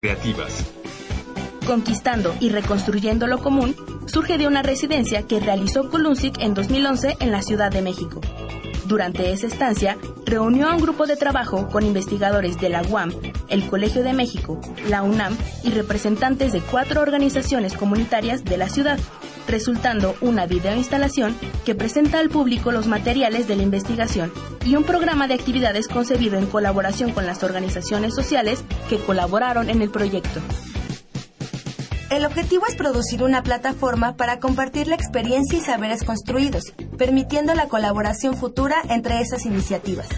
creativas. Conquistando y reconstruyendo lo común surge de una residencia que realizó Kulunzik en 2011 en la Ciudad de México. Durante esa estancia, reunió a un grupo de trabajo con investigadores de la UAM, el Colegio de México, la UNAM y representantes de cuatro organizaciones comunitarias de la ciudad, resultando una videoinstalación que presenta al público los materiales de la investigación y un programa de actividades concebido en colaboración con las organizaciones sociales que colaboraron en el proyecto. El objetivo es producir una plataforma para compartir la experiencia y saberes construidos, permitiendo la colaboración futura entre esas iniciativas.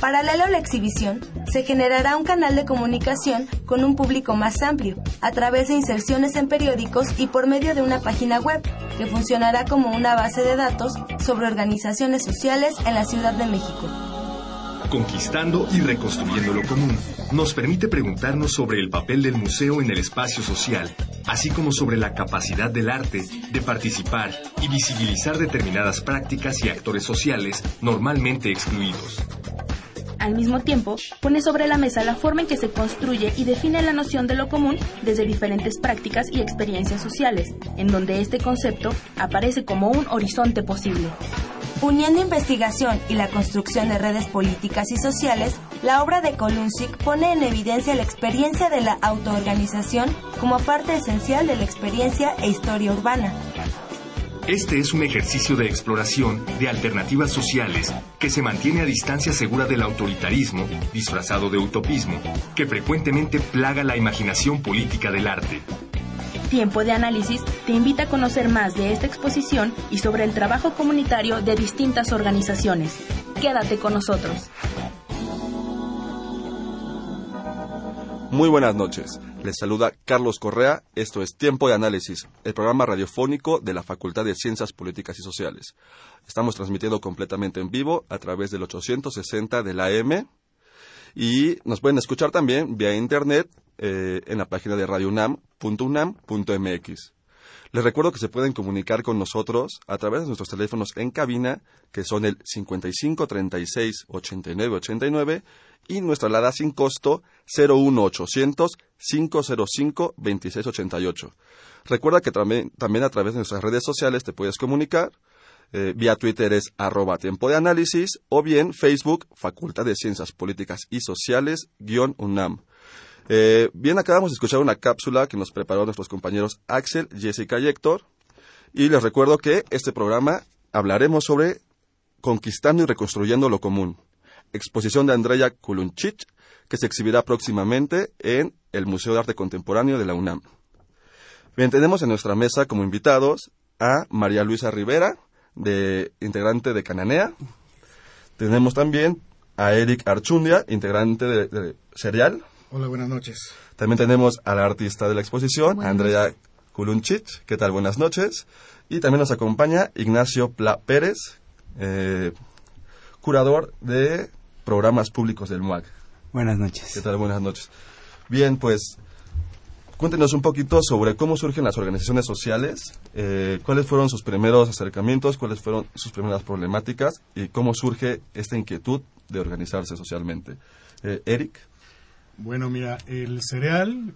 Paralelo a la exhibición, se generará un canal de comunicación con un público más amplio, a través de inserciones en periódicos y por medio de una página web, que funcionará como una base de datos sobre organizaciones sociales en la Ciudad de México. Conquistando y reconstruyendo lo común nos permite preguntarnos sobre el papel del museo en el espacio social, así como sobre la capacidad del arte de participar y visibilizar determinadas prácticas y actores sociales normalmente excluidos. Al mismo tiempo, pone sobre la mesa la forma en que se construye y define la noción de lo común desde diferentes prácticas y experiencias sociales, en donde este concepto aparece como un horizonte posible. Uniendo investigación y la construcción de redes políticas y sociales, la obra de Kolunzik pone en evidencia la experiencia de la autoorganización como parte esencial de la experiencia e historia urbana. Este es un ejercicio de exploración de alternativas sociales que se mantiene a distancia segura del autoritarismo, disfrazado de utopismo, que frecuentemente plaga la imaginación política del arte. Tiempo de Análisis te invita a conocer más de esta exposición y sobre el trabajo comunitario de distintas organizaciones. Quédate con nosotros. Muy buenas noches. Les saluda Carlos Correa. Esto es Tiempo de Análisis, el programa radiofónico de la Facultad de Ciencias Políticas y Sociales. Estamos transmitiendo completamente en vivo a través del 860 de la AM y nos pueden escuchar también vía internet eh, en la página de radiounam.unam.mx. Les recuerdo que se pueden comunicar con nosotros a través de nuestros teléfonos en cabina, que son el 55 36 89 89 y nuestra alada sin costo 01800 505 2688. Recuerda que también, también a través de nuestras redes sociales te puedes comunicar. Eh, vía Twitter es arroba tiempo de análisis o bien Facebook Facultad de Ciencias Políticas y Sociales guion UNAM. Eh, bien, acabamos de escuchar una cápsula que nos preparó nuestros compañeros Axel, Jessica y Héctor. Y les recuerdo que este programa hablaremos sobre conquistando y reconstruyendo lo común. Exposición de Andrea Kulunchich, que se exhibirá próximamente en el Museo de Arte Contemporáneo de la UNAM. Bien, tenemos en nuestra mesa como invitados a María Luisa Rivera, de, integrante de Cananea. Tenemos también a Eric Archundia, integrante de, de Serial. Hola, buenas noches. También tenemos a la artista de la exposición, Andrea Kulunchich. ¿Qué tal? Buenas noches. Y también nos acompaña Ignacio Pla Pérez, eh, curador de programas públicos del MUAC. Buenas noches. ¿Qué tal? Buenas noches. Bien, pues cuéntenos un poquito sobre cómo surgen las organizaciones sociales, eh, cuáles fueron sus primeros acercamientos, cuáles fueron sus primeras problemáticas y cómo surge esta inquietud de organizarse socialmente. Eh, Eric. Bueno, mira, el cereal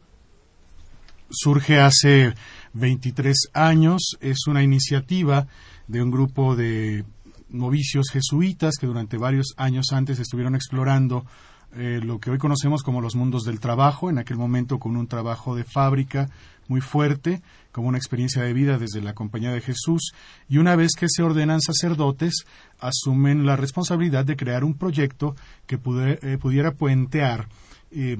surge hace 23 años, es una iniciativa de un grupo de novicios jesuitas que durante varios años antes estuvieron explorando eh, lo que hoy conocemos como los mundos del trabajo, en aquel momento con un trabajo de fábrica muy fuerte, como una experiencia de vida desde la Compañía de Jesús, y una vez que se ordenan sacerdotes, asumen la responsabilidad de crear un proyecto que eh, pudiera puentear eh,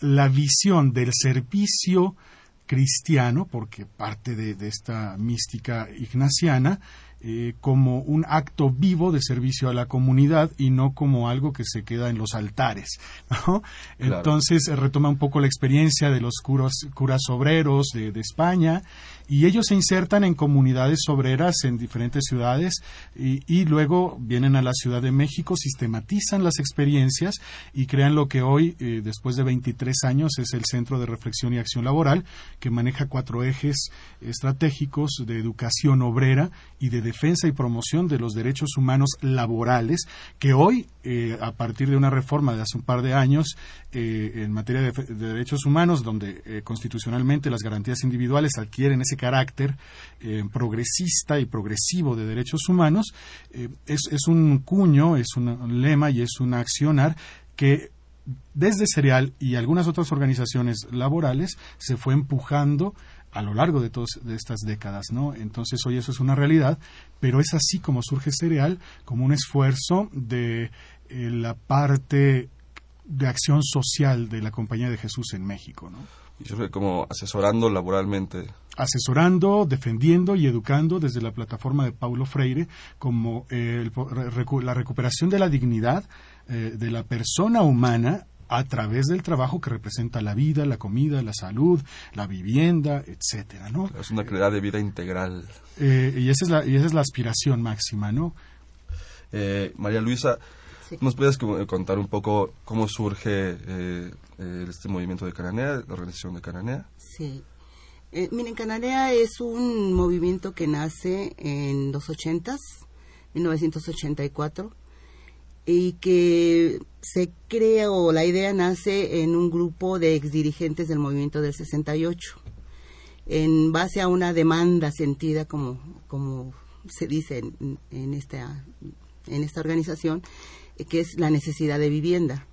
la visión del servicio cristiano, porque parte de, de esta mística ignaciana, eh, como un acto vivo de servicio a la comunidad y no como algo que se queda en los altares. ¿no? Entonces retoma un poco la experiencia de los curas, curas obreros de, de España y ellos se insertan en comunidades obreras en diferentes ciudades y, luego vienen a la Ciudad de México, sistematizan las experiencias y crean lo que hoy, eh, después de 23 años, es el Centro de Reflexión y Acción Laboral, que maneja cuatro ejes estratégicos de educación obrera y de defensa y promoción de los derechos humanos laborales, que hoy, eh, a partir de una reforma de hace un par de años eh, en materia de, derechos humanos, donde constitucionalmente las garantías individuales adquieren ese carácter progresista y progresivo de derechos humanos, es, es, un cuño, es un lema y es un accionar que desde Cereal y algunas otras organizaciones laborales se fue empujando a lo largo de todas de estas décadas, ¿no? Entonces hoy eso es una realidad, pero es así como surge Cereal como un esfuerzo de eh, la parte de acción social de la Compañía de Jesús en México, ¿no? Y surge como asesorando laboralmente. Asesorando, defendiendo y educando desde la plataforma de Paulo Freire como la recuperación de la dignidad eh, de la persona humana a través del trabajo que representa la vida, la comida, la salud, la vivienda, etcétera, ¿no? Es una calidad de vida integral. Eh, y, esa es la, y esa es la aspiración máxima, ¿no? Eh, María Luisa, ¿nos puedes contar un poco cómo surge este movimiento de Cananea, la organización de Cananea? Sí. Miren, Cananea es un movimiento que nace en los 80s, 1984 y que se crea o la idea nace en un grupo de exdirigentes del movimiento del 68 en base a una demanda sentida como como se dice en, en esta en esta organización que es la necesidad de vivienda.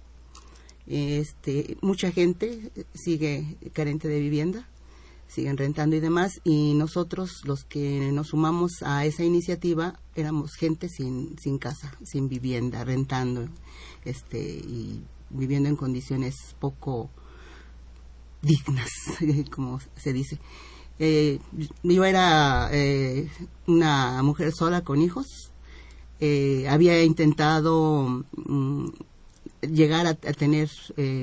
Este mucha gente sigue carente de vivienda siguen rentando y demás y nosotros los que nos sumamos a esa iniciativa éramos gente sin, sin casa, sin vivienda, rentando este y viviendo en condiciones poco dignas, como se dice. Eh, yo era eh, una mujer sola con hijos, eh, había intentado mm, llegar a, a tener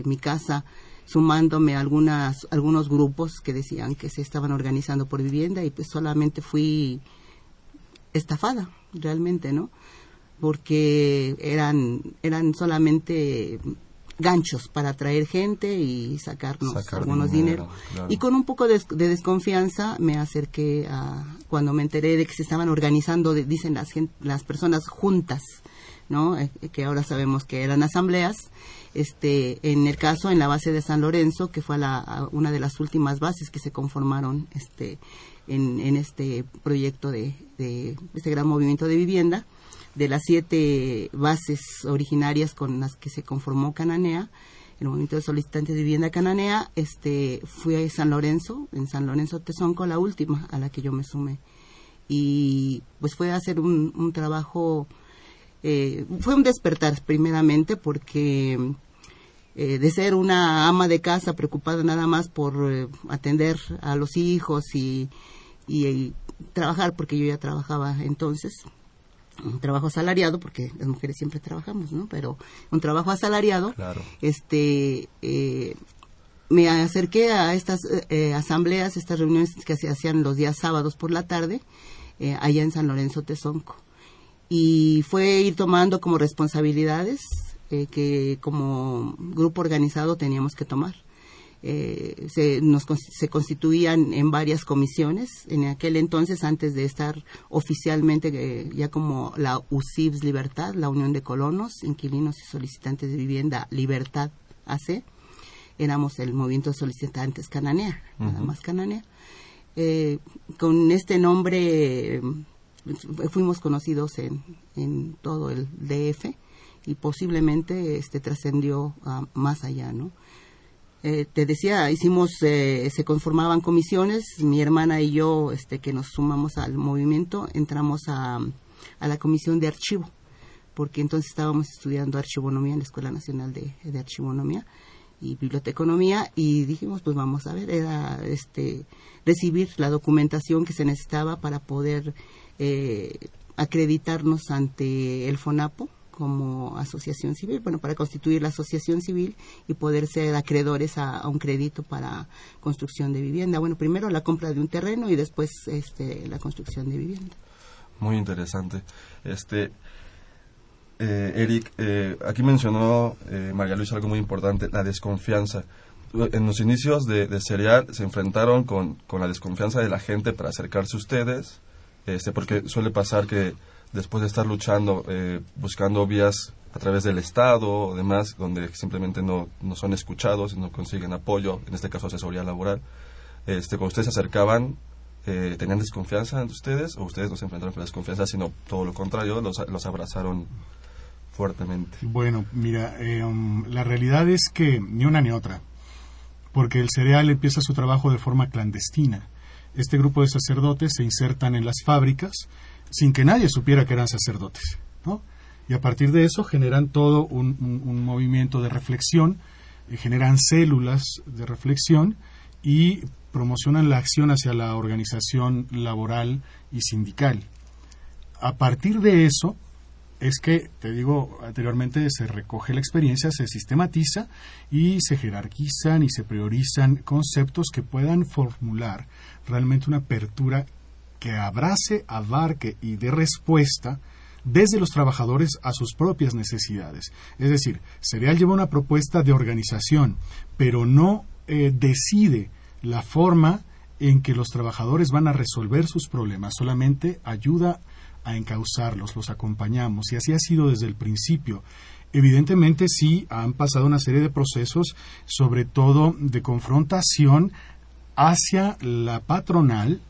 mi casa sumándome a algunas, algunos grupos que decían que se estaban organizando por vivienda y pues solamente fui estafada realmente, ¿no? Porque eran, eran solamente ganchos para atraer gente y sacarnos algunos dinero. Y con un poco de, desconfianza me acerqué a, cuando me enteré de que se estaban organizando, dicen las, las personas juntas, ¿no? Que ahora sabemos que eran asambleas, este, en el caso en la base de San Lorenzo, que fue la, una de las últimas bases que se conformaron este, en, este proyecto de, este gran movimiento de vivienda, de las siete bases originarias con las que se conformó Cananea, el movimiento de solicitantes de vivienda cananea, este, fui a San Lorenzo, en San Lorenzo Tezonco, la última a la que yo me sumé. Y pues fue a hacer un trabajo, eh, fue un despertar primeramente porque eh, de ser una ama de casa preocupada nada más por eh, atender a los hijos y, y, trabajar, porque yo ya trabajaba entonces, un trabajo asalariado, porque las mujeres siempre trabajamos, ¿no? Pero un trabajo asalariado, este, eh, me acerqué a estas asambleas, estas reuniones que se hacían los días sábados por la tarde, allá en San Lorenzo Tezonco. Y fue ir tomando como responsabilidades eh, que como grupo organizado teníamos que tomar. Eh, se, nos, se constituían en varias comisiones. En aquel entonces, antes de estar oficialmente eh, ya como la UCIBS Libertad, la Unión de Colonos, Inquilinos y Solicitantes de Vivienda Libertad AC, éramos el movimiento de solicitantes Cananea, nada más Cananea. con este nombre fuimos conocidos en, en todo el DF y posiblemente este trascendió más allá, ¿no? Eh, te decía, hicimos, eh, se conformaban comisiones, mi hermana y yo, este, que nos sumamos al movimiento, entramos a, a la comisión de archivo, porque entonces estábamos estudiando archivonomía en la Escuela Nacional de, de Archivonomía y biblioteconomía y dijimos pues vamos a ver era este recibir la documentación que se necesitaba para poder eh, acreditarnos ante el FONAPO como asociación civil, bueno, para constituir la asociación civil y poder ser acreedores a, un crédito para construcción de vivienda. Bueno, primero la compra de un terreno y después este, la construcción de vivienda. Muy interesante. Este, eh, Eric, eh, aquí mencionó eh, María Luisa algo muy importante, la desconfianza. En los inicios de, de Serial se enfrentaron con, con la desconfianza de la gente para acercarse a ustedes este, porque suele pasar que después de estar luchando, eh, buscando vías a través del Estado o demás, donde simplemente no, no son escuchados y no consiguen apoyo, en este caso asesoría laboral, este, cuando ustedes se acercaban, eh, ¿tenían desconfianza entre ustedes o ustedes no se enfrentaron con desconfianza, sino todo lo contrario, los, los abrazaron fuertemente? Bueno, mira, eh, um, la realidad es que ni una ni otra, porque el cereal empieza su trabajo de forma clandestina. Este grupo de sacerdotes se insertan en las fábricas sin que nadie supiera que eran sacerdotes, ¿no? Y a partir de eso generan todo un, movimiento de reflexión, eh, generan células de reflexión y promocionan la acción hacia la organización laboral y sindical. A partir de eso, es que, te digo anteriormente, se recoge la experiencia, se sistematiza y se jerarquizan y se priorizan conceptos que puedan formular realmente una apertura que abrace, abarque y dé respuesta desde los trabajadores a sus propias necesidades. Es decir, Cereal lleva una propuesta de organización, pero no eh, decide la forma en que los trabajadores van a resolver sus problemas, solamente ayuda a encauzarlos, los acompañamos y así ha sido desde el principio. Evidentemente sí han pasado una serie de procesos, sobre todo de confrontación hacia la patronal,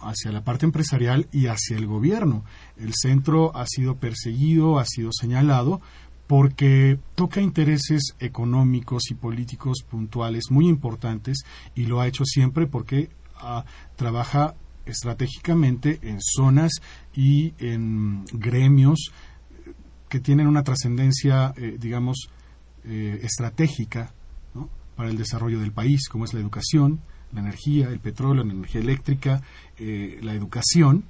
hacia la parte empresarial y hacia el gobierno. El centro ha sido perseguido, ha sido señalado, porque toca intereses económicos y políticos puntuales muy importantes y lo ha hecho siempre porque ah, trabaja estratégicamente en zonas y en gremios que tienen una trascendencia, eh, digamos, eh, estratégica para el desarrollo del país, como es la educación, la energía, el petróleo, la energía eléctrica, eh, la educación,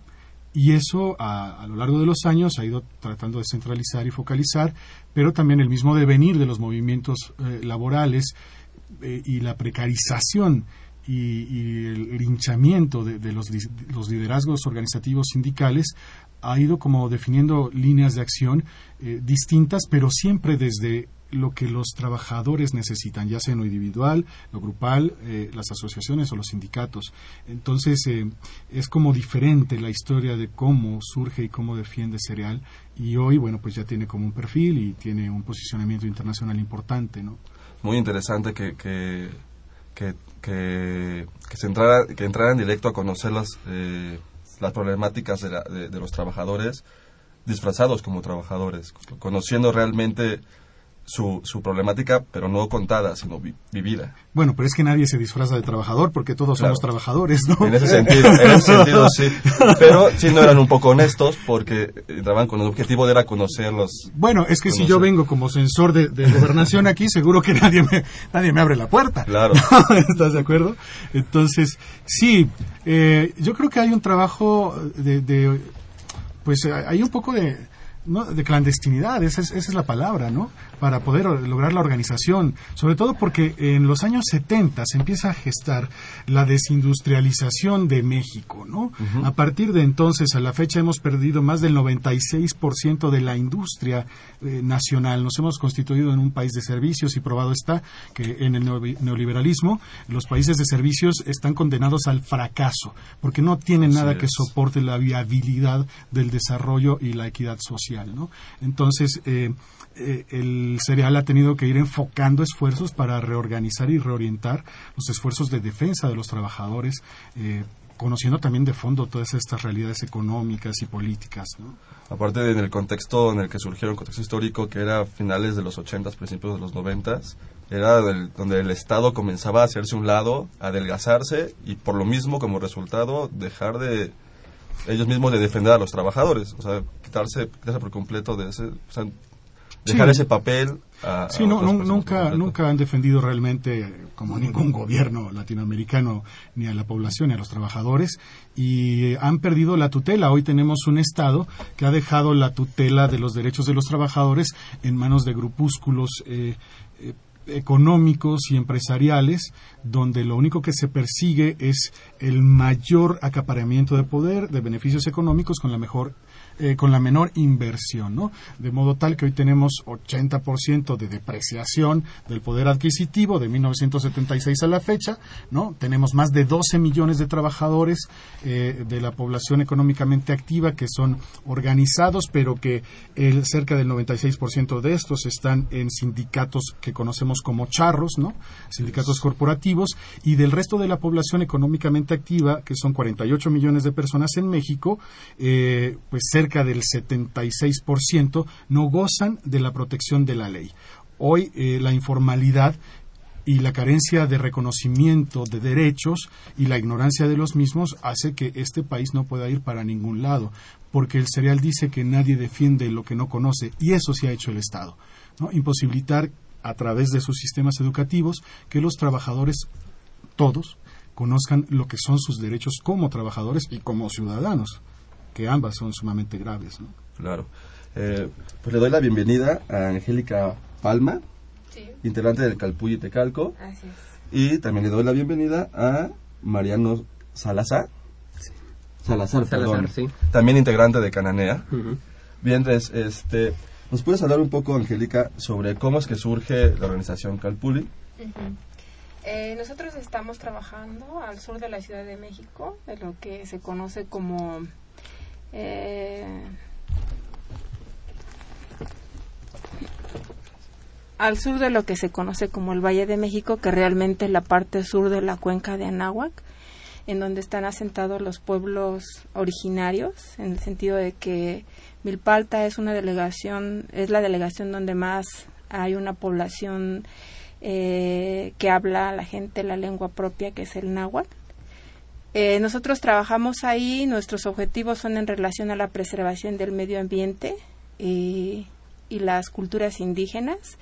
y eso a, lo largo de los años ha ido tratando de centralizar y focalizar, pero también el mismo devenir de los movimientos laborales y la precarización y, el linchamiento de, los, liderazgos organizativos sindicales ha ido como definiendo líneas de acción eh, distintas, pero siempre desde lo que los trabajadores necesitan, ya sea en lo individual, lo grupal, eh, las asociaciones o los sindicatos. Entonces, eh, es como diferente la historia de cómo surge y cómo defiende Cereal y hoy, bueno, pues ya tiene como un perfil y tiene un posicionamiento internacional importante, ¿no? Muy interesante que que, que, se entrara, que entrara en directo a conocer las, eh, las problemáticas de, de, los trabajadores disfrazados como trabajadores, conociendo realmente su, su problemática, pero no contada, sino vivida. Bueno, pero es que nadie se disfraza de trabajador porque todos somos trabajadores, ¿no? En ese sentido, en ese sentido sí. Pero sí no eran un poco honestos porque entraban con el objetivo de era conocerlos. Bueno, es que si yo vengo como censor de, gobernación aquí, seguro que nadie me, nadie me abre la puerta. Claro. ¿Estás de acuerdo? Entonces, sí, eh, yo creo que hay un trabajo de, de pues hay un poco de, ¿no? de clandestinidad, esa es, esa es la palabra, ¿no? Para poder lograr la organización, sobre todo porque en los años 70 se empieza a gestar la desindustrialización de México, ¿no? A partir de entonces a la fecha hemos perdido más del 96% de la industria eh, nacional. Nos hemos constituido en un país de servicios y probado está que en el neoliberalismo los países de servicios están condenados al fracaso porque no tienen nada que soporte la viabilidad del desarrollo y la equidad social, ¿no? Entonces, eh, eh, el cereal ha tenido que ir enfocando esfuerzos para reorganizar y reorientar los esfuerzos de defensa de los trabajadores, eh, conociendo también de fondo todas estas realidades económicas y políticas. Aparte del contexto en el que surgieron, el contexto histórico que era finales de los 80, principios de los 90, era donde el Estado comenzaba a hacerse un lado, a adelgazarse y por lo mismo como resultado dejar de ellos mismos de defender a los trabajadores, o sea, quitarse, quitarse por completo de ese, dejar ese papel a, sí, no, nunca, nunca han defendido realmente como ningún gobierno latinoamericano ni a la población ni a los trabajadores y han perdido la tutela. Hoy tenemos un Estado que ha dejado la tutela de los derechos de los trabajadores en manos de grupúsculos eh, eh, económicos y empresariales donde lo único que se persigue es el mayor acaparamiento de poder, de beneficios económicos con la mejor eh, con la menor inversión, ¿no? De modo tal que hoy tenemos 80% de depreciación del poder adquisitivo de 1976 a la fecha, ¿no? Tenemos más de 12 millones de trabajadores eh, de la población económicamente activa que son organizados, pero que el, cerca del 96% de estos están en sindicatos que conocemos como charros, ¿no? Sindicatos corporativos y del resto de la población económicamente activa, que son 48 millones de personas en México, eh, pues cerca del 76% no gozan de la protección de la ley. Hoy eh, la informalidad y la carencia de reconocimiento de derechos y la ignorancia de los mismos hace que este país no pueda ir para ningún lado, porque el cereal dice que nadie defiende lo que no conoce y eso sí ha hecho el Estado. ¿no? Imposibilitar a través de sus sistemas educativos que los trabajadores, todos, conozcan lo que son sus derechos como trabajadores y como ciudadanos, que ambas son sumamente graves. ¿no? Claro. Eh, pues le doy la bienvenida a Angélica Palma, integrante del Calpuy y Tecalco. Y también le doy la bienvenida a Mariano Salazar. Salazar, perdón. También integrante de Cananea. Bien, este, ¿nos puedes hablar un poco, Angélica, sobre cómo es que surge la organización Calpuli? Eh, nosotros estamos trabajando al sur de la Ciudad de México, de lo que se conoce como eh, al sur de lo que se conoce como el Valle de México, que realmente es la parte sur de la cuenca de Anáhuac, en donde están asentados los pueblos originarios, en el sentido de que Milpalta es una delegación, es la delegación donde más hay una población eh, que habla la gente la lengua propia, que es el náhuatl. Eh, nosotros trabajamos ahí, nuestros objetivos son en relación a la preservación del medio ambiente y, y las culturas indígenas.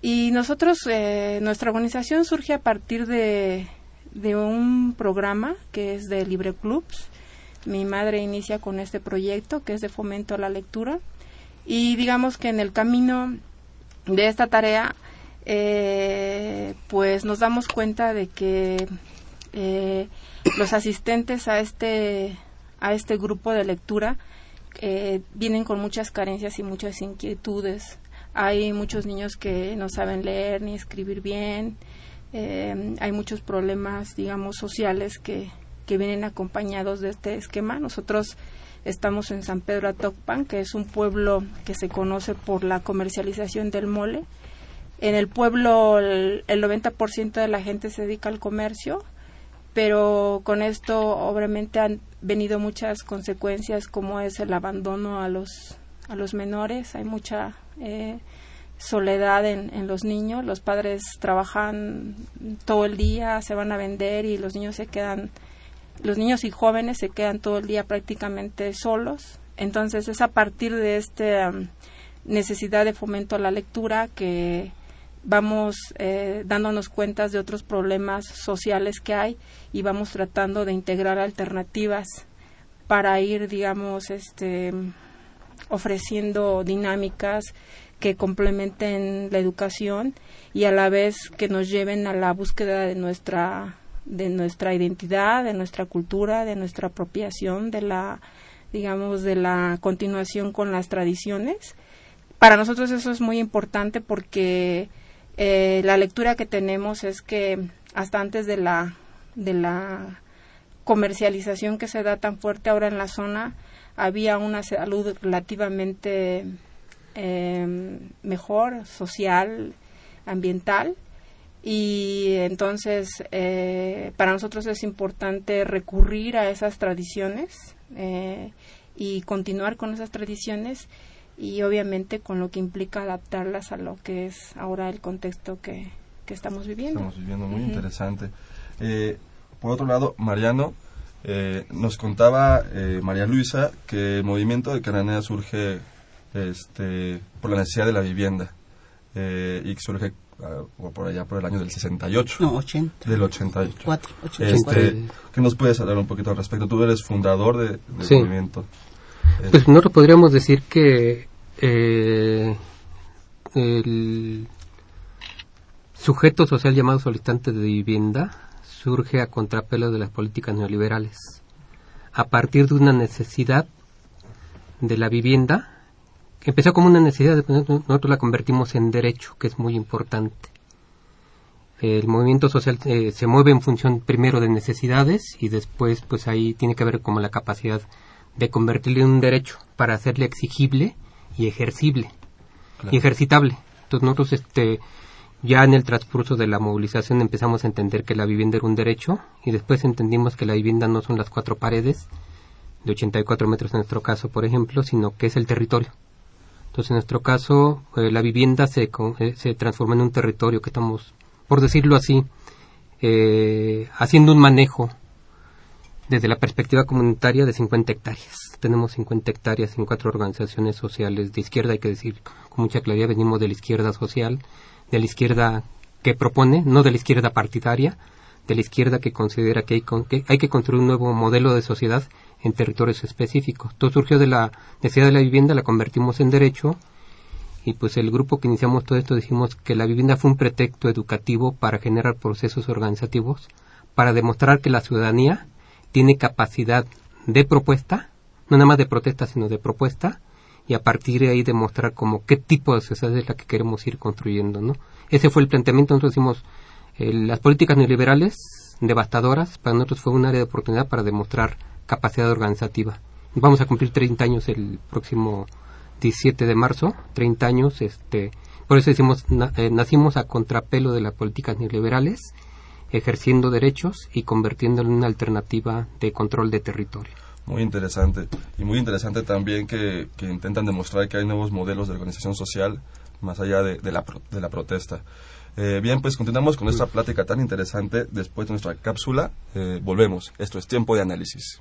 Y nosotros, eh, nuestra organización surge a partir de, de un programa que es de Libre Clubs. Mi madre inicia con este proyecto que es de fomento a la lectura. Y digamos que en el camino de esta tarea, eh, pues nos damos cuenta de que eh, los asistentes a este, a este grupo de lectura vienen con muchas carencias y muchas inquietudes hay muchos niños que no saben leer ni escribir bien. Eh, hay muchos problemas, digamos, sociales que, que vienen acompañados de este esquema. Nosotros estamos en San Pedro Atocpan, que es un pueblo que se conoce por la comercialización del mole. En el pueblo el, el 90% de la gente se dedica al comercio, pero con esto obviamente han venido muchas consecuencias como es el abandono a los a los menores, hay mucha eh, soledad en, en, los niños, los padres trabajan todo el día, se van a vender y los niños se quedan, los niños y jóvenes se quedan todo el día prácticamente solos. Entonces es a partir de esta necesidad de fomento a la lectura que vamos eh, dándonos cuentas de otros problemas sociales que hay y vamos tratando de integrar alternativas para ir, digamos, este, ofreciendo dinámicas que complementen la educación y a la vez que nos lleven a la búsqueda de nuestra de nuestra identidad, de nuestra cultura, de nuestra apropiación, de la digamos de la continuación con las tradiciones. Para nosotros eso es muy importante porque eh, la lectura que tenemos es que hasta antes de la de la comercialización que se da tan fuerte ahora en la zona, había una salud relativamente eh, mejor, social, ambiental. Y entonces eh, para nosotros es importante recurrir a esas tradiciones eh, y continuar con esas tradiciones y obviamente con lo que implica adaptarlas a lo que es ahora el contexto que, que estamos viviendo. Estamos viviendo, muy interesante. por otro lado, Mariano, eh, nos contaba eh, María Luisa que el movimiento de Cananea surge este, por la necesidad de la vivienda eh, y surge ah, por allá por el año del 68. No, 80. Del 88. Este, ¿Qué nos puedes hablar un poquito al respecto? Tú eres fundador de, del movimiento. Pues nosotros podríamos decir que el sujeto social llamado solicitante de vivienda surge a contrapelo de las políticas neoliberales, a partir de una necesidad de la vivienda empezó como una necesidad, nosotros la convertimos en derecho, que es muy importante. El movimiento social eh, se mueve en función primero de necesidades y después pues ahí tiene que ver como la capacidad de convertirle en un derecho para hacerle exigible y ejercible y ejercitable. Entonces nosotros este ya en el transcurso de la movilización empezamos a entender que la vivienda era un derecho y después entendimos que la vivienda no son las cuatro paredes de 84 metros en nuestro caso, por ejemplo, sino que es el territorio. Entonces, en nuestro caso, eh, la vivienda se, eh, se transforma en un territorio que estamos, por decirlo así, eh, haciendo un manejo desde la perspectiva comunitaria de 50 hectáreas. Tenemos 50 hectáreas en cuatro organizaciones sociales de izquierda, hay que decir con mucha claridad, venimos de la izquierda social, de la izquierda que propone, no de la izquierda partidaria, de la izquierda que considera que hay, que hay que construir un nuevo modelo de sociedad en territorios específicos. Todo surgió de la necesidad de la vivienda, la convertimos en derecho y pues el grupo que iniciamos todo esto dijimos que la vivienda fue un pretexto educativo para generar procesos organizativos, para demostrar que la ciudadanía tiene capacidad de propuesta, no nada más de protesta, sino de propuesta, y a partir de ahí demostrar como qué tipo de sociedad es la que queremos ir construyendo, ¿no? Ese fue el planteamiento, nosotros decimos, eh, las políticas neoliberales devastadoras para nosotros fue un área de oportunidad para demostrar capacidad organizativa. Vamos a cumplir 30 años el próximo 17 de marzo, 30 años, este, por eso decimos, eh, nacimos a contrapelo de las políticas neoliberales, ejerciendo derechos y convirtiéndolo en una alternativa de control de territorio. Muy interesante. Y muy interesante también que, intentan demostrar que hay nuevos modelos de organización social más allá de, la, de la protesta. Eh, bien, pues continuamos con esta plática tan interesante después de nuestra cápsula. Eh, volvemos. Esto es tiempo de análisis.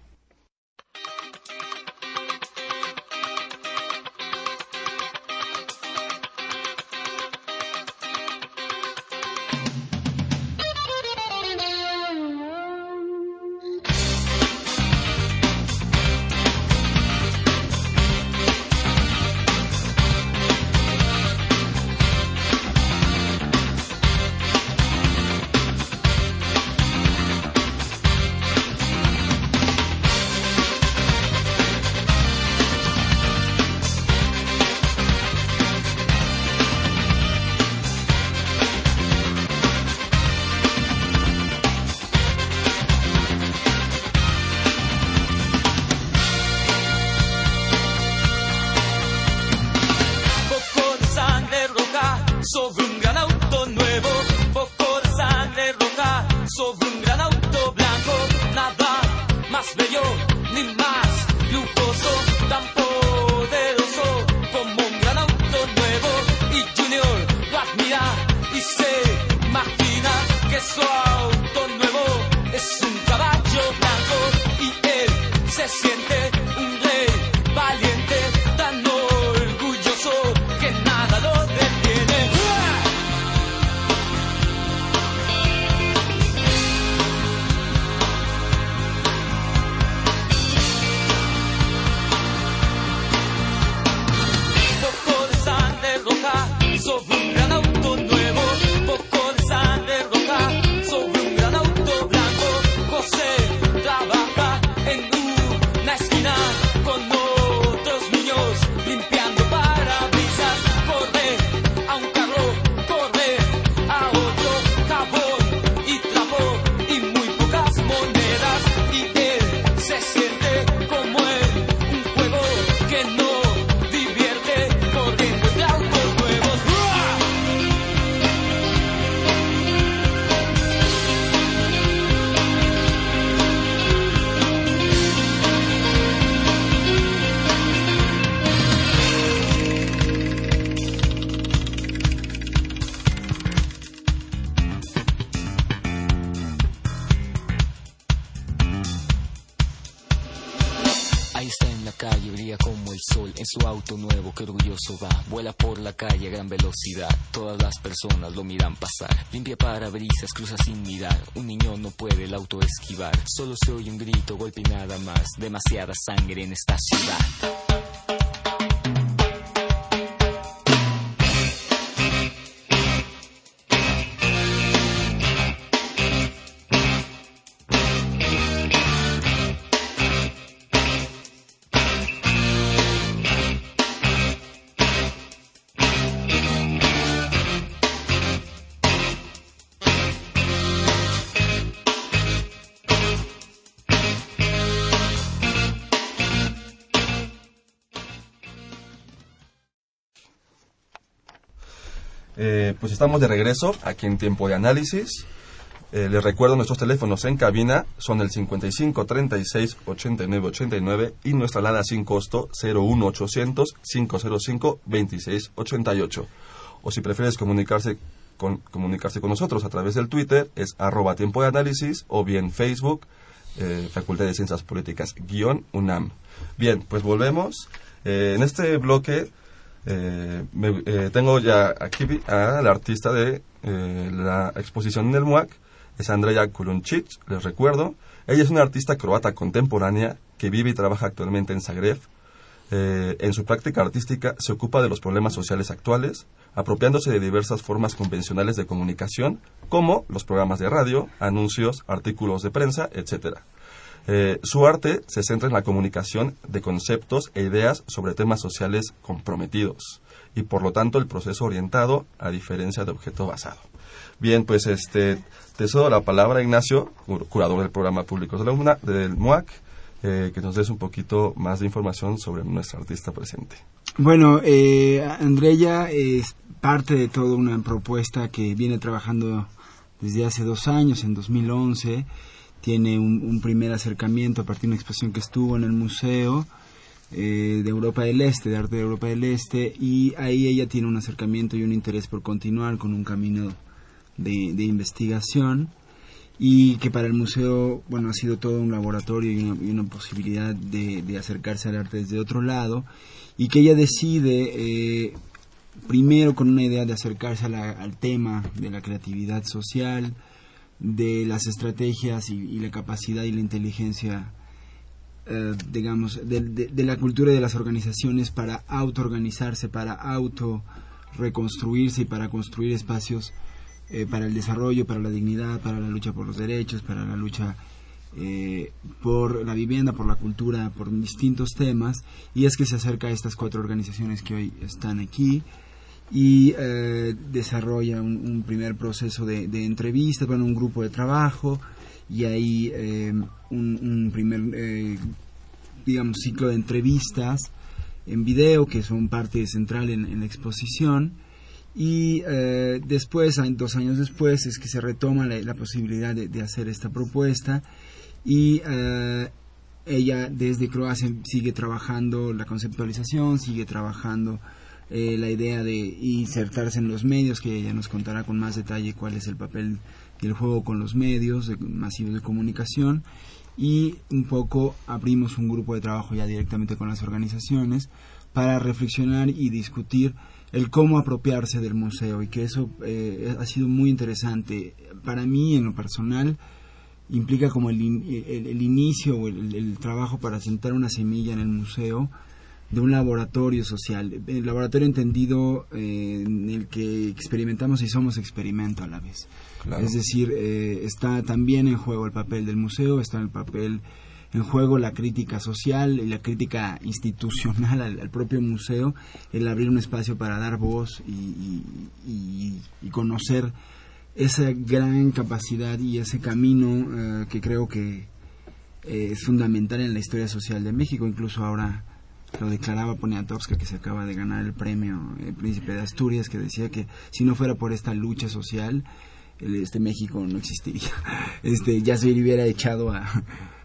Todas las personas lo miran pasar. Limpia parabrisas, cruza sin mirar. Un niño no puede el auto esquivar. Solo se oye un grito, golpe y nada más. Demasiada sangre en esta ciudad. Pues estamos de regreso aquí en tiempo de análisis. Eh, les recuerdo nuestros teléfonos en cabina son el 55 36 89 89 y nuestra alada sin costo 01 800 505 26 88. O si prefieres comunicarse con, comunicarse con nosotros a través del Twitter es arroba tiempo de análisis o bien Facebook eh, Facultad de Ciencias Políticas guion UNAM. Bien, pues volvemos. Eh, en este bloque eh, me- eh, tengo ya aquí a la artista de eh, la exposición en el MUAC, es Andrea Kuluncic, les recuerdo. Ella es una artista croata contemporánea que vive y trabaja actualmente en Zagreb. Eh, en su práctica artística se ocupa de los problemas sociales actuales, apropiándose de diversas formas convencionales de comunicación, como los programas de radio, anuncios, artículos de prensa, etcétera. Eh, su arte se centra en la comunicación de conceptos e ideas sobre temas sociales comprometidos y por lo tanto el proceso orientado a diferencia de objeto basado. Bien, pues este te cedo la palabra Ignacio, cur- curador del programa público de la UNA- del MUAC, eh, que nos des un poquito más de información sobre nuestra artista presente. Bueno, eh, Andrea es parte de toda una propuesta que viene trabajando desde hace dos años, en 2011. Tiene un, un primer acercamiento a partir de una exposición que estuvo en el Museo eh, de Europa del Este, de Arte de Europa del Este, y ahí ella tiene un acercamiento y un interés por continuar con un camino de, investigación y que para el museo, bueno, ha sido todo un laboratorio y una, posibilidad de, acercarse al arte desde otro lado, y que ella decide, eh, primero con una idea de acercarse al tema de la creatividad social, de las estrategias y, y la capacidad y la inteligencia, eh, digamos, de, de- la cultura de las organizaciones para autoorganizarse, para auto reconstruirse y para construir espacios eh, para el desarrollo, para la dignidad, para la lucha por los derechos, para la lucha eh, por la vivienda, por la cultura, por distintos temas, y es que se acerca a estas cuatro organizaciones que hoy están aquí y eh, desarrolla un, primer proceso de, de entrevistas, un grupo de trabajo y ahí eh, un, primer, eh, digamos, ciclo de entrevistas en video que son parte central en, la exposición. Y eh, después, dos años después, es que se retoma la, la posibilidad de, de hacer esta propuesta y eh, ella desde Croacia sigue trabajando la conceptualización, sigue trabajando eh, la idea de insertarse en los medios, que ella nos contará con más detalle cuál es el papel del juego con los medios de- masivos de comunicación. Y un poco abrimos un grupo de trabajo ya directamente con las organizaciones para reflexionar y discutir el cómo apropiarse del museo. Y que eso eh, ha sido muy interesante. Para mí en lo personal implica como el, in- el- el inicio o el, el trabajo para sentar una semilla en el museo de un laboratorio social, el laboratorio entendido eh, en el que experimentamos y somos experimento a la vez. Claro. Es decir, eh, está también en juego el papel del museo, está en el papel en juego la crítica social y la crítica institucional al, al propio museo, el abrir un espacio para dar voz y, y- y- y conocer esa gran capacidad y ese camino eh, que creo que es fundamental en la historia social de México, incluso ahora lo declaraba Poniatowska que se acaba de ganar el premio el Príncipe de Asturias que decía que si no fuera por esta lucha social este México no existiría. Este ya se hubiera echado a,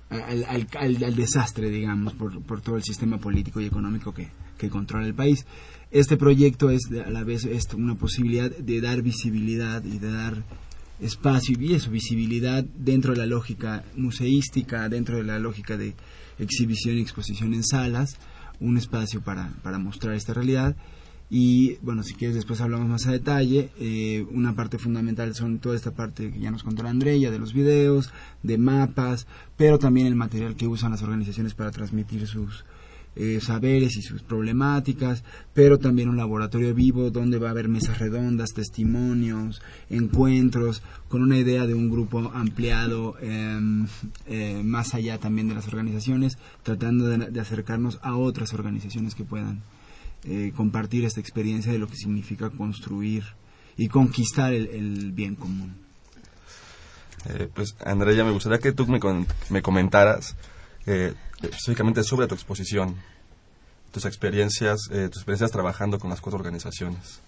al, desastre digamos por, por todo el sistema político y económico que, que controla el país. Este proyecto es a la vez es una posibilidad de dar visibilidad y de dar espacio y eso, visibilidad dentro de la lógica museística, dentro de la lógica de exhibición y exposición en salas, un espacio para, para mostrar esta realidad. Y bueno, si quieres después hablamos más a detalle. Eh, una parte fundamental son toda esta parte que ya nos contó la Andrea, de los videos, de mapas, pero también el material que usan las organizaciones para transmitir sus, eh, saberes y sus problemáticas, pero también un laboratorio vivo donde va a haber mesas redondas, testimonios, encuentros, con una idea de un grupo ampliado em, eh, más allá también de las organizaciones, tratando de, acercarnos a otras organizaciones que puedan eh, compartir esta experiencia de lo que significa construir y conquistar el, el bien común. Eh, pues Andrea, me gustaría que tú me comentaras eh, específicamente sobre tu exposición. tus experiencias, eh, tus experiencias trabajando con las cuatro organizaciones.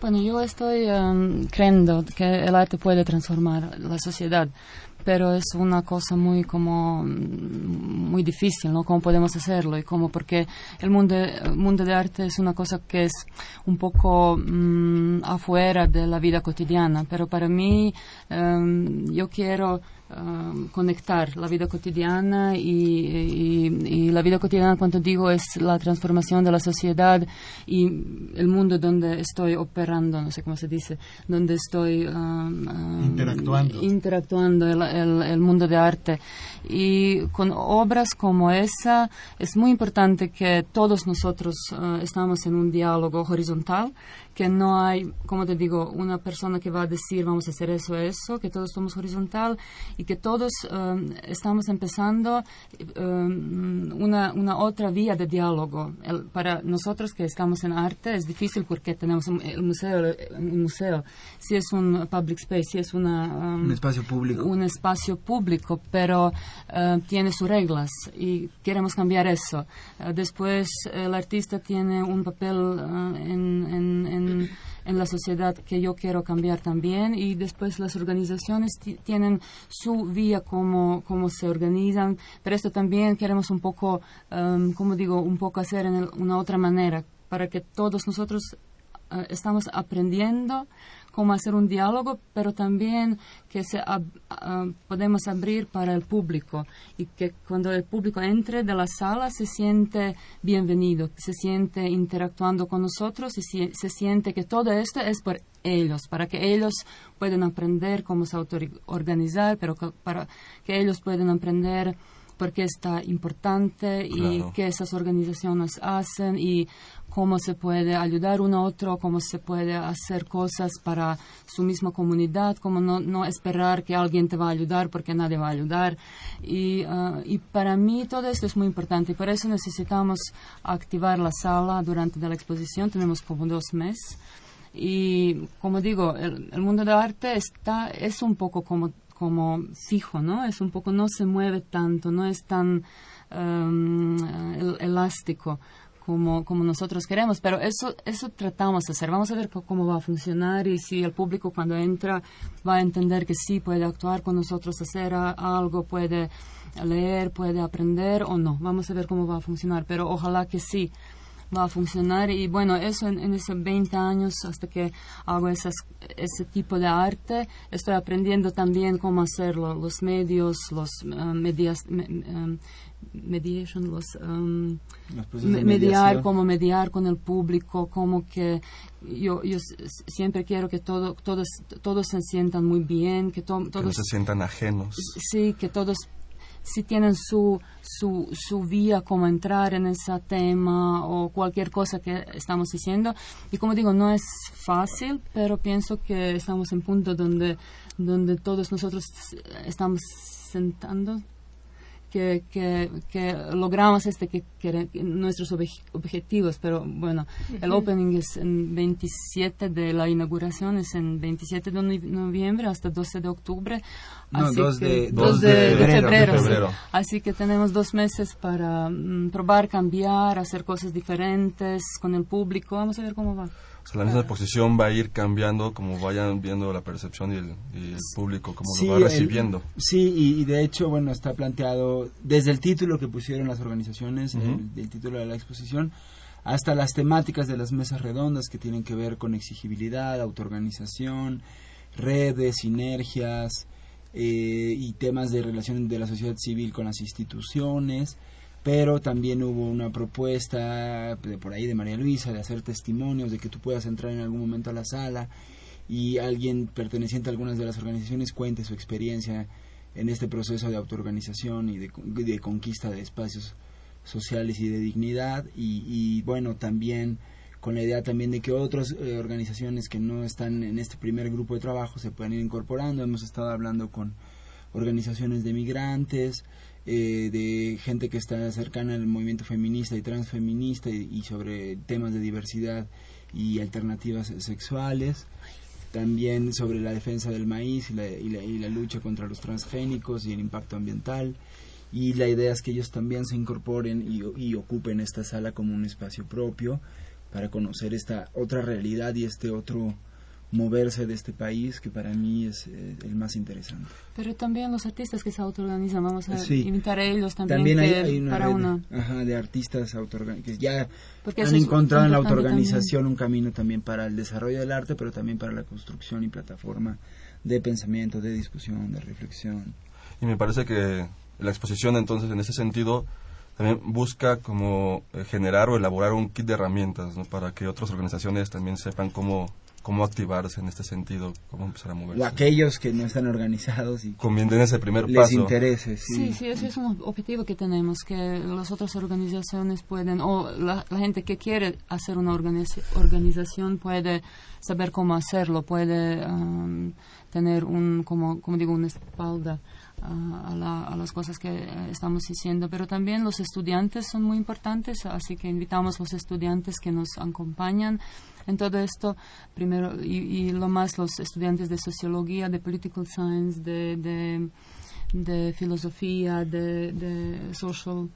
Bueno, yo estoy um, creyendo que el arte puede transformar la sociedad, pero es una cosa muy como mm, muy difícil, ¿no? Cómo podemos hacerlo y cómo porque el mundo mundo de arte es una cosa que es un poco mm, afuera de la vida cotidiana, pero para mí um, yo quiero um, conectar la vida cotidiana y, y- y la vida cotidiana, cuando digo, es la transformación de la sociedad y el mundo donde estoy operando, no sé cómo se dice, donde estoy um, Interactuando. interactuando el, el- el mundo de arte. Y con obras como esa es muy importante que todos nosotros eh, estamos en un diálogo horizontal, que no hay, como te digo, una persona que va a decir vamos a hacer eso, eso, que todos somos horizontal y que todos eh, estamos empezando eh, una, una otra vía de diálogo. El- para nosotros que estamos en arte es difícil porque tenemos un, el museo, un museo, si es un public space, si es una, um, Un espacio público. un espacio público, pero eh, tiene sus reglas y queremos cambiar eso. Eh, después, el artista tiene un papel eh, en, en- en- en la sociedad que yo quiero cambiar también. Y después las organizaciones ti- tienen su vía como, como se organizan, pero esto también queremos un poco, em, como digo, un poco hacer en el- una otra manera para que todos nosotros eh, estamos aprendiendo cómo hacer un diálogo, pero también que se ab- ah, podemos abrir para el público y que cuando el público entre de la sala se siente bienvenido, se siente interactuando con nosotros y si- se siente que todo esto es por ellos, para que ellos puedan aprender cómo se auto-organizar, pero que- para que ellos puedan aprender por qué está importante y Claro. qué esas organizaciones hacen y cómo se puede ayudar uno a otro, cómo se puede hacer cosas para su misma comunidad, cómo no, no esperar que alguien te va a ayudar porque nadie va a ayudar. Y, ah, y para mí todo esto es muy importante y por eso necesitamos activar la sala durante la exposición, tenemos como dos meses. Y como digo, el, el mundo del arte está, es un poco como, como fijo, ¿no? Es un poco, no se mueve tanto, no es tan el- elástico como, como nosotros queremos, pero eso, eso tratamos de hacer. Vamos a ver cómo va a funcionar y si el público cuando entra va a entender que sí puede actuar con nosotros, hacer algo, puede leer, puede aprender o no. Vamos a ver cómo va a funcionar, pero ojalá que sí va a funcionar. Y bueno, eso en, en esos 20 años hasta que hago esas, ese tipo de arte, estoy aprendiendo también cómo hacerlo, los medios, los eh, medias, me- em, mediation, los me- mediar, cómo mediar con el público, cómo que yo, yo siempre quiero que todo, todos, todos se sientan muy bien, que to- Que no todos se sientan ajenos. sí, que todos sí tienen su, su, su vía como entrar en ese tema o cualquier cosa que estamos diciendo. Y como digo, no es fácil, pero pienso que estamos en punto donde, donde todos nosotros estamos sentando. Que, que, que logramos este que, que nuestros obje- objetivos, pero bueno, el opening es en 27 de la inauguración, es en 27 de novi- noviembre hasta 12 de octubre. No, Así 2 que- de- 2 2 de, de de febrero. febrero, De sí. febrero. Así que tenemos dos meses para mm, probar, cambiar, hacer cosas diferentes con el público. Vamos a ver cómo va. O sea, la misma exposición va a ir cambiando como vayan viendo la percepción y el, y el público, como Sí, lo va el- recibiendo. sí, y, y de hecho, bueno, está planteado desde el título que pusieron las organizaciones, el, el título de la exposición, hasta las temáticas de las mesas redondas que tienen que ver con exigibilidad, autoorganización, redes, sinergias eh, y temas de relación de la sociedad civil con las instituciones. Pero también hubo una propuesta de por ahí de María Luisa de hacer testimonios, de que tú puedas entrar en algún momento a la sala y alguien perteneciente a algunas de las organizaciones cuente su experiencia en este proceso de autoorganización y de, de conquista de espacios sociales y de dignidad. Y, y, bueno también con la idea también de que otras eh, organizaciones que no están en este primer grupo de trabajo se puedan ir incorporando. Hemos estado hablando con organizaciones de migrantes eh, de gente que está cercana al movimiento feminista y transfeminista y, sobre temas de diversidad y alternativas sexuales. También sobre la defensa del maíz y la, y la, y la lucha contra los transgénicos y el impacto ambiental. Y la idea es que ellos también se incorporen y, y ocupen esta sala como un espacio propio para conocer esta otra realidad y este otro moverse de este país que para mí es eh, el más interesante. Pero también los artistas que se autoorganizan, vamos a Sí. invitar a ellos también, También hay, una para red, una... ajá, de artistas que ya Porque han encontrado en la autoorganización un camino también para el desarrollo del arte, pero también para la construcción y plataforma de pensamiento, de discusión, de reflexión. Y me parece que la exposición entonces en ese sentido también busca como eh, generar o elaborar un kit de herramientas ¿no? para que otras organizaciones también sepan cómo, cómo activarse en este sentido, cómo empezar a moverse. O aquellos que no están organizados y Conviene ese primer les paso. interese. Sí. Sí, sí, ese es un objetivo que tenemos, que las otras organizaciones pueden, o la, la gente que quiere hacer una organiza- organización puede saber cómo hacerlo, puede um, tener un, como, como digo, una espalda ah, a, la- a las cosas que eh, estamos diciendo. Pero también los estudiantes son muy importantes, así que invitamos a los estudiantes que nos acompañan en todo esto, primero, y, y lo más los estudiantes de sociología, de political science, de, de, de filosofía, de, de social.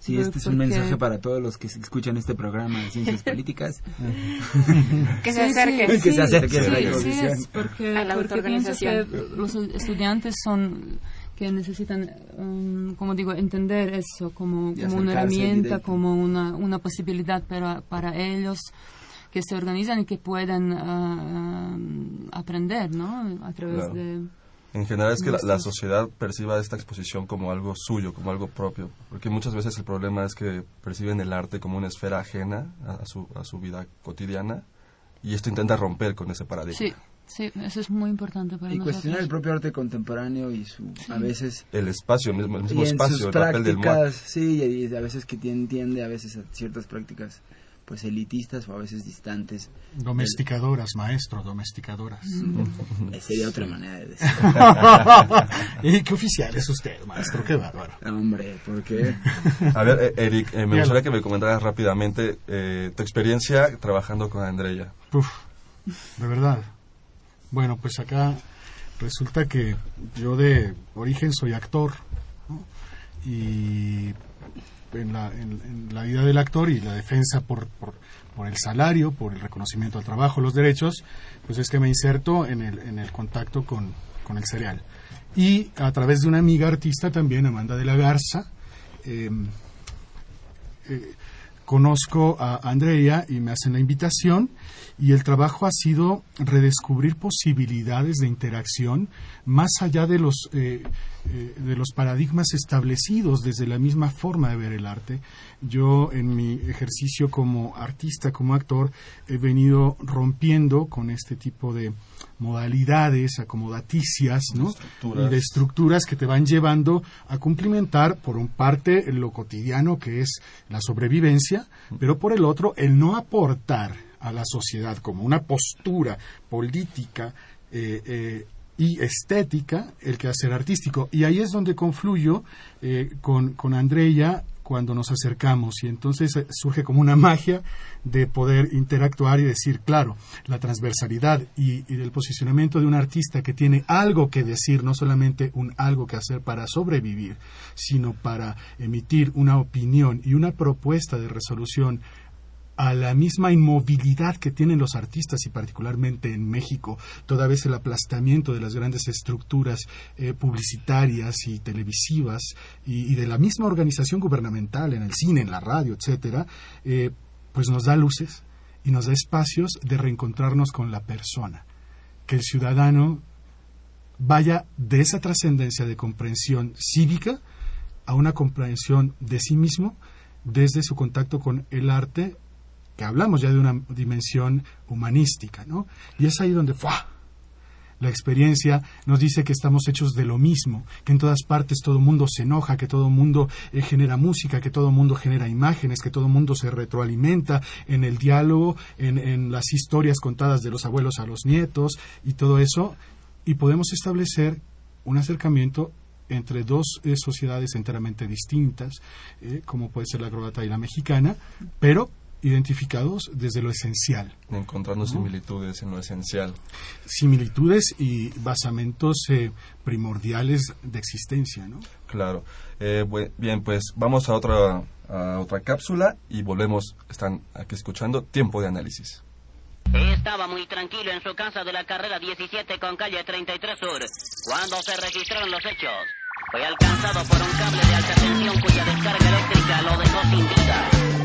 Sí, este es un mensaje para todos los que escuchan este programa de ciencias políticas. Que se Sí, acerquen. Que se sí, acerquen a la sí, sí, es porque, A la porque pienso que los estudiantes son que necesitan, um, como digo, entender eso como, como una herramienta, como una, una posibilidad para, para ellos que se organizan y que puedan ah, um, aprender, ¿no? A través Claro. de... En general es que la, sociedad perciba esta exposición como algo suyo, como algo propio, porque muchas veces el problema es que perciben el arte como una esfera ajena a, a su, a su vida cotidiana y esto intenta romper con ese paradigma. Sí, sí, eso es muy importante para Y nosotros. cuestionar el propio arte contemporáneo y su, a veces El espacio mismo, el mismo y en espacio, sus el papel del prácticas, sí, y a veces que tien- tiende a veces a ciertas prácticas pues elitistas o a veces distantes. Domesticadoras, maestro, domesticadoras. Sería otra manera de decir. ¿Y qué oficial es usted, maestro? Qué bárbaro. Hombre, ¿por qué? A ver, eh, Eric, eh, me gustaría que me comentaras rápidamente eh, tu experiencia trabajando con Andrea. Uf, de verdad. Bueno, pues acá resulta que yo de origen soy actor ¿no? y en la, en- la vida del actor y la defensa por, por, por el salario, por el reconocimiento al trabajo, los derechos, pues es que me inserto en el, en el contacto con, el cereal. Y a través de una amiga artista también, Amanda de la Garza, em, eh, conozco a Andrea y me hacen la invitación y el trabajo ha sido redescubrir posibilidades de interacción más allá de los eh, eh, de los paradigmas establecidos desde la misma forma de ver el arte. Yo en mi ejercicio como artista, como actor, he venido rompiendo con este tipo de modalidades acomodaticias, ¿no? estructuras. Y de estructuras que te van llevando a cumplimentar, por un parte, lo cotidiano que es la sobrevivencia, pero por el otro, el no aportar a la sociedad como una postura política eh, eh, y estética el quehacer artístico. Y ahí es donde confluyo eh, con, con Andrea cuando nos acercamos. Y entonces eh, surge como una magia de poder interactuar y decir, claro, la transversalidad y, del posicionamiento de un artista que tiene algo que decir, no solamente un algo que hacer para sobrevivir, sino para emitir una opinión y una propuesta de resolución a la misma inmovilidad que tienen los artistas y particularmente en México, toda vez el aplastamiento de las grandes estructuras eh, publicitarias y televisivas y, de la misma organización gubernamental en el cine, en la radio, etcétera, eh, pues nos da luces y nos da espacios de reencontrarnos con la persona, que el ciudadano vaya de esa trascendencia de comprensión cívica a una comprensión de sí mismo desde su contacto con el arte que hablamos ya de una dimensión humanística, ¿no? Y es ahí donde ¡fua! la experiencia nos dice que estamos hechos de lo mismo, que en todas partes todo mundo se enoja, que todo mundo eh, genera música, que todo mundo genera imágenes, que todo mundo se retroalimenta en el diálogo, en, en las historias contadas de los abuelos a los nietos y todo eso, y podemos establecer un acercamiento entre dos eh, sociedades enteramente distintas, eh, como puede ser la croata y la mexicana, pero identificados desde lo esencial. Encontrando similitudes en lo esencial. Similitudes y basamentos eh, primordiales de existencia, ¿no? Claro. Eh, bien, pues vamos a otra, a otra cápsula y volvemos. Están aquí escuchando Tiempo de Análisis. Estaba muy tranquilo en su casa de la carrera 17 con calle 33 Sur cuando se registraron los hechos. Fue alcanzado por un cable de alta tensión cuya descarga eléctrica lo dejó sin vida.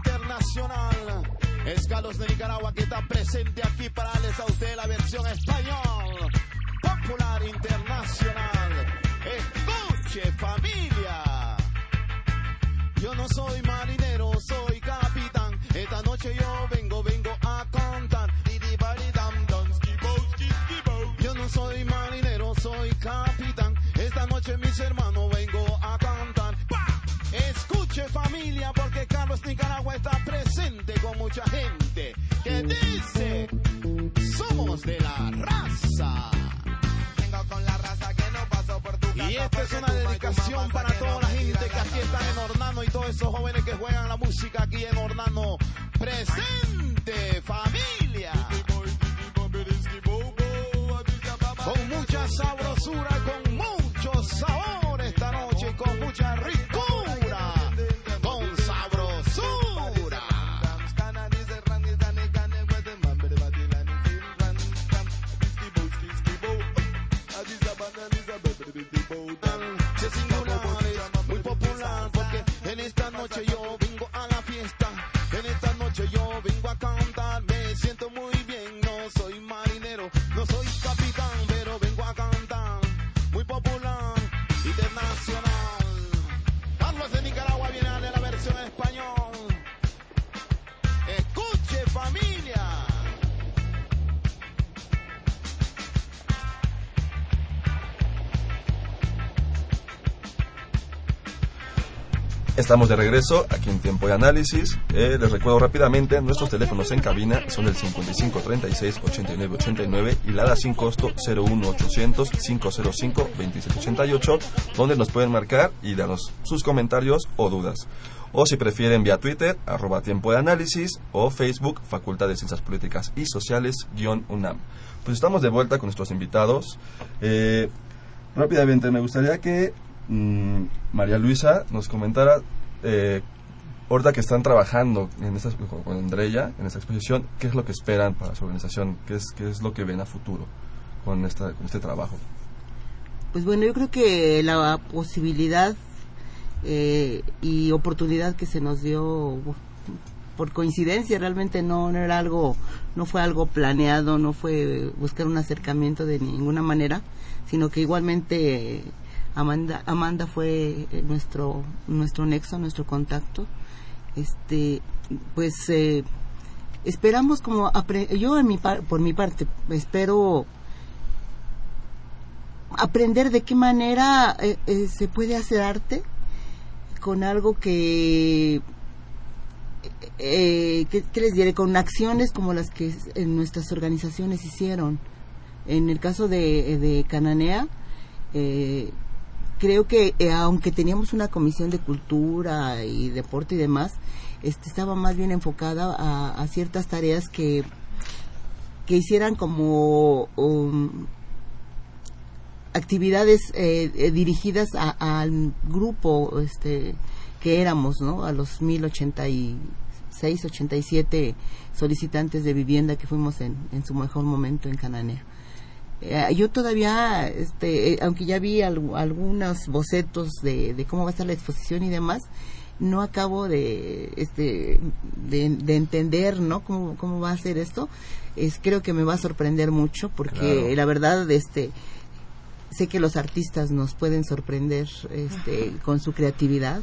Internacional. Es Carlos de Nicaragua que está presente aquí para darles a usted la versión español. Popular internacional. Escuche familia. Yo no soy marinero, soy capitán. Esta noche yo vengo, vengo a contar. Yo no soy marinero, soy capitán. Esta noche mis hermanos vengo a cantar. Escuche familia, Nicaragua está presente con mucha gente que dice, somos de la raza. Vengo con la raza que no pasó por tu Y esta es una dedicación para toda la gente que aquí están en Hornano y todos esos jóvenes que juegan la música aquí en Hornano. Presente familia. Con mucha sabrosura, con mucho sabor esta noche, con mucha ricura, Estamos de regreso aquí en Tiempo de Análisis. Eh, les recuerdo rápidamente, nuestros teléfonos en cabina son el 55 36 89 89 y la da sin costo 01800 505 2788, donde nos pueden marcar y darnos sus comentarios o dudas. O si prefieren vía Twitter, arroba Tiempo de Análisis o Facebook, Facultad de Ciencias Políticas y Sociales, guion UNAM. Pues estamos de vuelta con nuestros invitados. Eh, rápidamente, me gustaría que mm, María Luisa nos comentara, eh, que están trabajando en esta, con con Andrea en esta exposición, ¿qué es lo que esperan para su organización? ¿Qué es, qué es lo que ven a futuro con, esta, con este trabajo? Pues bueno, yo creo que la posibilidad eh, y oportunidad que se nos dio por coincidencia realmente no, no era algo no fue algo planeado no fue buscar un acercamiento de ninguna manera sino que igualmente Amanda Amanda fue eh, nuestro nuestro nexo nuestro contacto este pues eh, esperamos como yo en mi par- por mi parte espero aprender de qué manera eh, eh, se puede hacer arte con algo que eh, ¿qué, qué les diré? Con acciones como las que en nuestras organizaciones hicieron. En el caso de, de Cananea, creo que eh, aunque teníamos una comisión de cultura y deporte y demás, este, estaba más bien enfocada a, ciertas tareas que, que hicieran como um, actividades eh, eh, dirigidas al grupo este que éramos, ¿no? A los 1086, 87 solicitantes de vivienda que fuimos en, en su mejor momento en Cananea. Eh, yo todavía, este, eh, aunque ya vi al- algunos bocetos de, de cómo va a estar la exposición y demás, no acabo de, este, de, de entender, ¿no? Cómo, cómo va a ser esto. Es, creo que me va a sorprender mucho porque Claro. la verdad, este, sé que los artistas nos pueden sorprender, este, con su creatividad,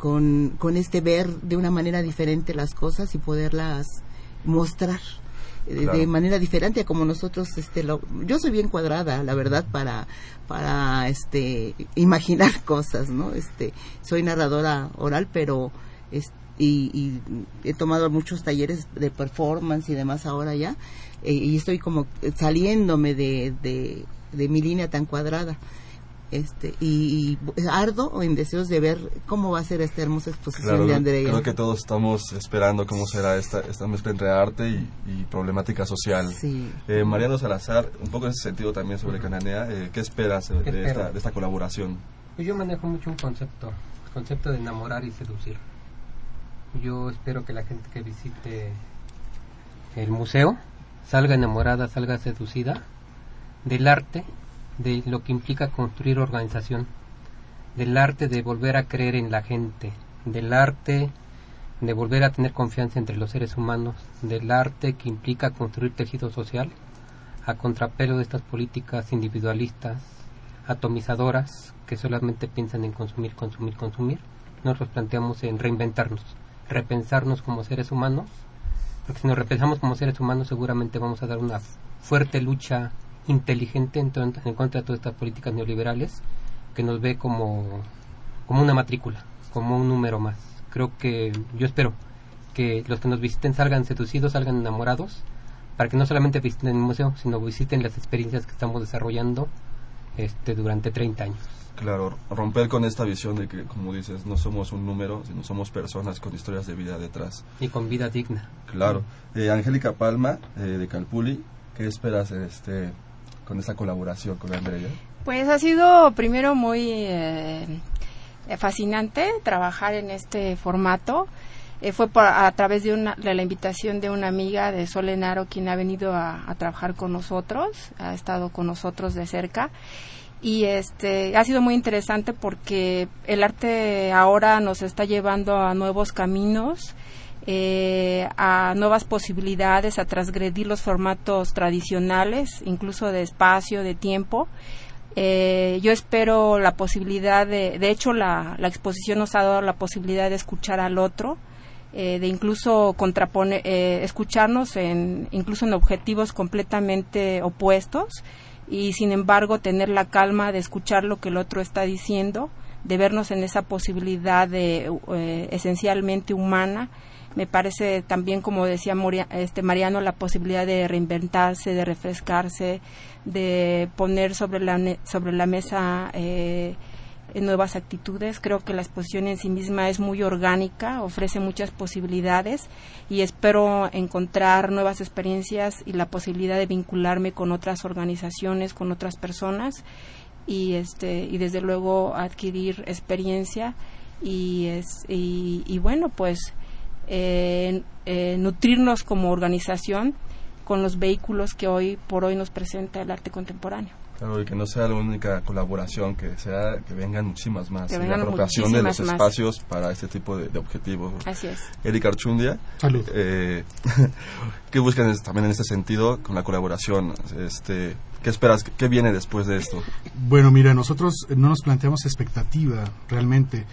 con, con este ver de una manera diferente las cosas y poderlas mostrar Claro. de manera diferente a como nosotros este lo, yo soy bien cuadrada la verdad para para este imaginar cosas no este soy narradora oral pero es- y, y he tomado muchos talleres de performance y demás ahora ya eh, y estoy como saliéndome de, de, de mi línea tan cuadrada este y, y ardo en deseos de ver cómo va a ser esta hermosa exposición Claro, de Andrea creo que todos estamos esperando cómo será esta, esta mezcla entre arte y, y problemática social. Sí. Eh, Mariano Salazar, un poco en ese sentido también sobre Cananea, eh, ¿qué esperas eh, ¿Qué de, espero? esta, de esta colaboración? Pues yo manejo mucho un concepto, el concepto de enamorar y seducir. Yo espero que la gente que visite el museo salga enamorada, salga seducida del arte, de lo que implica construir organización, del arte de volver a creer en la gente, del arte de volver a tener confianza entre los seres humanos, del arte que implica construir tejido social, a contrapelo de estas políticas individualistas, atomizadoras, que solamente piensan en consumir, consumir, consumir. Nosotros planteamos en reinventarnos, repensarnos como seres humanos, porque si nos repensamos como seres humanos seguramente vamos a dar una fuerte lucha inteligente en, en contra de todas estas políticas neoliberales que nos ve como, como una matrícula, como un número más. Creo que yo espero que los que nos visiten salgan seducidos, salgan enamorados, para que no solamente visiten el museo, sino visiten las experiencias que estamos desarrollando este, durante 30 años. Claro, romper con esta visión de que, como dices, no somos un número, sino somos personas con historias de vida detrás. Y con vida digna. Claro. Eh, Angélica Palma, eh, de Calpuli, ¿qué esperas este, con esta colaboración con Andrea? Pues ha sido primero muy eh, fascinante trabajar en este formato. Eh, fue a través de, una, la invitación de una amiga de Solenaro quien ha venido a, a trabajar con nosotros, ha estado con nosotros de cerca y este ha sido muy interesante porque el arte ahora nos está llevando a nuevos caminos eh, a nuevas posibilidades a transgredir los formatos tradicionales incluso de espacio de tiempo. Eh, yo espero la posibilidad de, de hecho la, la exposición nos ha dado la posibilidad de escuchar al otro, eh, de incluso contraponer, eh, escucharnos en, incluso en objetivos completamente opuestos y sin embargo tener la calma de escuchar lo que el otro está diciendo, de vernos en esa posibilidad de eh, esencialmente humana. Me parece también, como decía este Mariano, la posibilidad de reinventarse, de refrescarse, de poner sobre la, sobre la mesa eh, nuevas actitudes. Creo que la exposición en sí misma es muy orgánica, ofrece muchas posibilidades y espero encontrar nuevas experiencias y la posibilidad de vincularme con otras organizaciones, con otras personas y este y desde luego adquirir experiencia y es y, bueno pues eh, eh, nutrirnos como organización con los vehículos que hoy por hoy nos presenta el arte contemporáneo. Claro, y que no sea la única colaboración, que sea que vengan muchísimas más. Que y la apropiación de los más. espacios para este tipo de, de objetivos. Así es. Erika Archundia. Salud. Eh, ¿Qué buscan también en este sentido con la colaboración? Este, ¿Qué esperas? ¿Qué, qué viene después de esto? Bueno, mira, nosotros no nos planteamos expectativa realmente.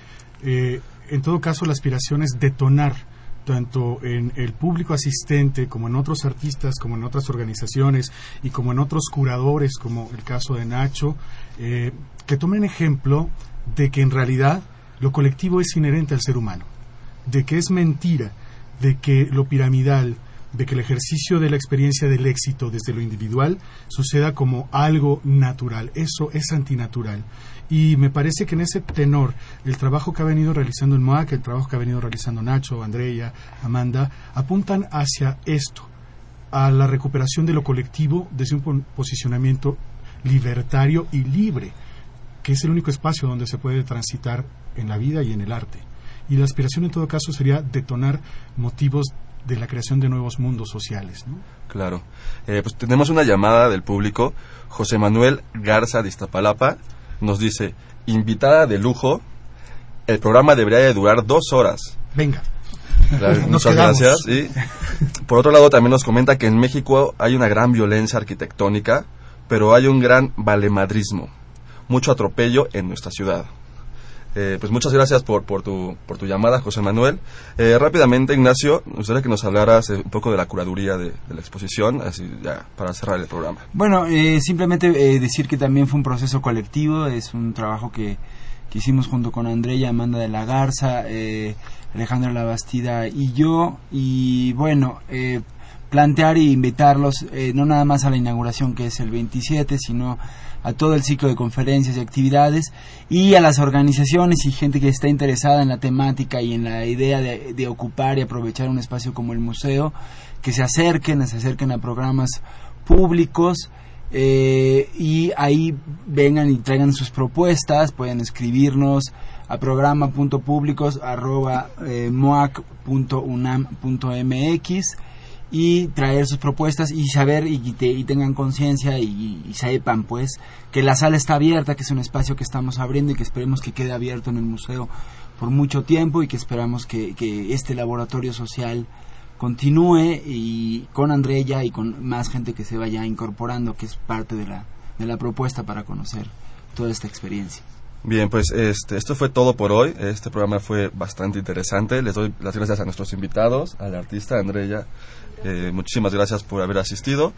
Eh, en todo caso, la aspiración es detonar tanto en el público asistente como en otros artistas, como en otras organizaciones y como en otros curadores, como el caso de Nacho, eh, que tomen ejemplo de que en realidad lo colectivo es inherente al ser humano, de que es mentira, de que lo piramidal, de que el ejercicio de la experiencia del éxito desde lo individual suceda como algo natural. Eso es antinatural. Y me parece que en ese tenor, el trabajo que ha venido realizando el MOAC, el trabajo que ha venido realizando Nacho, Andrea, Amanda, apuntan hacia esto, a la recuperación de lo colectivo desde un posicionamiento libertario y libre, que es el único espacio donde se puede transitar en la vida y en el arte. Y la aspiración en todo caso sería detonar motivos de la creación de nuevos mundos sociales. ¿no? Claro. Eh, pues tenemos una llamada del público. José Manuel Garza de Iztapalapa nos dice, invitada de lujo, el programa debería de durar dos horas. Venga. muchas gracias. Y por otro lado también nos comenta que en México hay una gran violencia arquitectónica, pero hay un gran valemadrismo, mucho atropello en nuestra ciudad. Eh, pues muchas gracias por, por, tu, por tu llamada, José Manuel. Eh, rápidamente, Ignacio, me gustaría que nos hablaras eh, un poco de la curaduría de, la exposición, así ya, para cerrar el programa. Bueno, simplemente decir que también fue un proceso colectivo, es un trabajo que, que hicimos junto con Andrea, Amanda de la Garza, Alejandra Labastida y yo, y bueno, plantear e invitarlos no nada más a la inauguración que es el 27, sino a todo el ciclo de conferencias y actividades y a las organizaciones y gente que está interesada en la temática y en la idea de, ocupar y aprovechar un espacio como el museo, que se acerquen, se acerquen a programas públicos eh, y ahí vengan y traigan sus propuestas, pueden escribirnos a programa.públicos.moac.unam.mx y traer sus propuestas y saber y, y tengan conciencia y, sepan pues que la sala está abierta, que es un espacio que estamos abriendo y que esperemos que quede abierto en el museo por mucho tiempo y que esperamos que, que este laboratorio social continúe y con Andrea y con más gente que se vaya incorporando, que es parte de la, de la propuesta para conocer toda esta experiencia. Bien, pues este, esto fue todo por hoy. Este programa fue bastante interesante. Les doy las gracias a nuestros invitados, al artista Andrea eh, muchísimas gracias por haber asistido.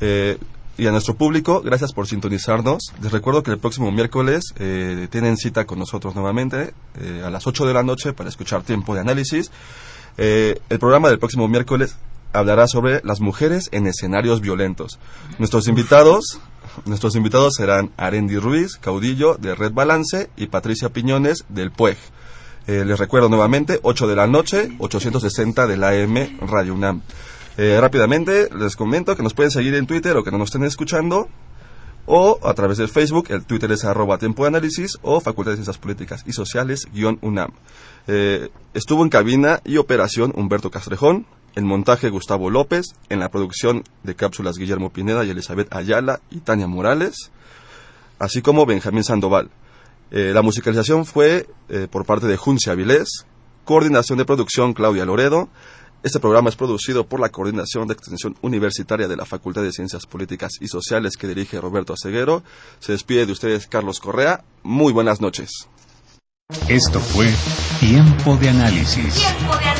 Eh, y a nuestro público, gracias por sintonizarnos. Les recuerdo que el próximo miércoles eh, tienen cita con nosotros nuevamente a las 8 de la noche para escuchar tiempo de análisis. el programa del próximo miércoles hablará sobre las mujeres en escenarios violentos. Nuestros invitados, nuestros invitados serán Arendi Ruiz, caudillo de Red Balance, y Patricia Piñones del PUEG. les recuerdo nuevamente, 8 de la noche, 860 de la AM Radio UNAM. Eh, rápidamente les comento que nos pueden seguir en Twitter o que no nos estén escuchando o a través del Facebook, el Twitter es arroba tiempo de análisis o Facultad de Ciencias Políticas y Sociales guion UNAM. Eh, estuvo en cabina y operación Humberto Castrejón, en montaje Gustavo López, en la producción de cápsulas Guillermo Pineda y Elizabeth Ayala y Tania Morales, así como Benjamín Sandoval. Eh, la musicalización fue por parte de Juncia Avilés, coordinación de producción Claudia Loredo, este programa es producido por la Coordinación de Extensión Universitaria de la Facultad de Ciencias Políticas y Sociales que dirige Roberto Aceguero. Se despide de ustedes Carlos Correa. Muy buenas noches. Esto fue Tiempo de Análisis. Tiempo de Análisis.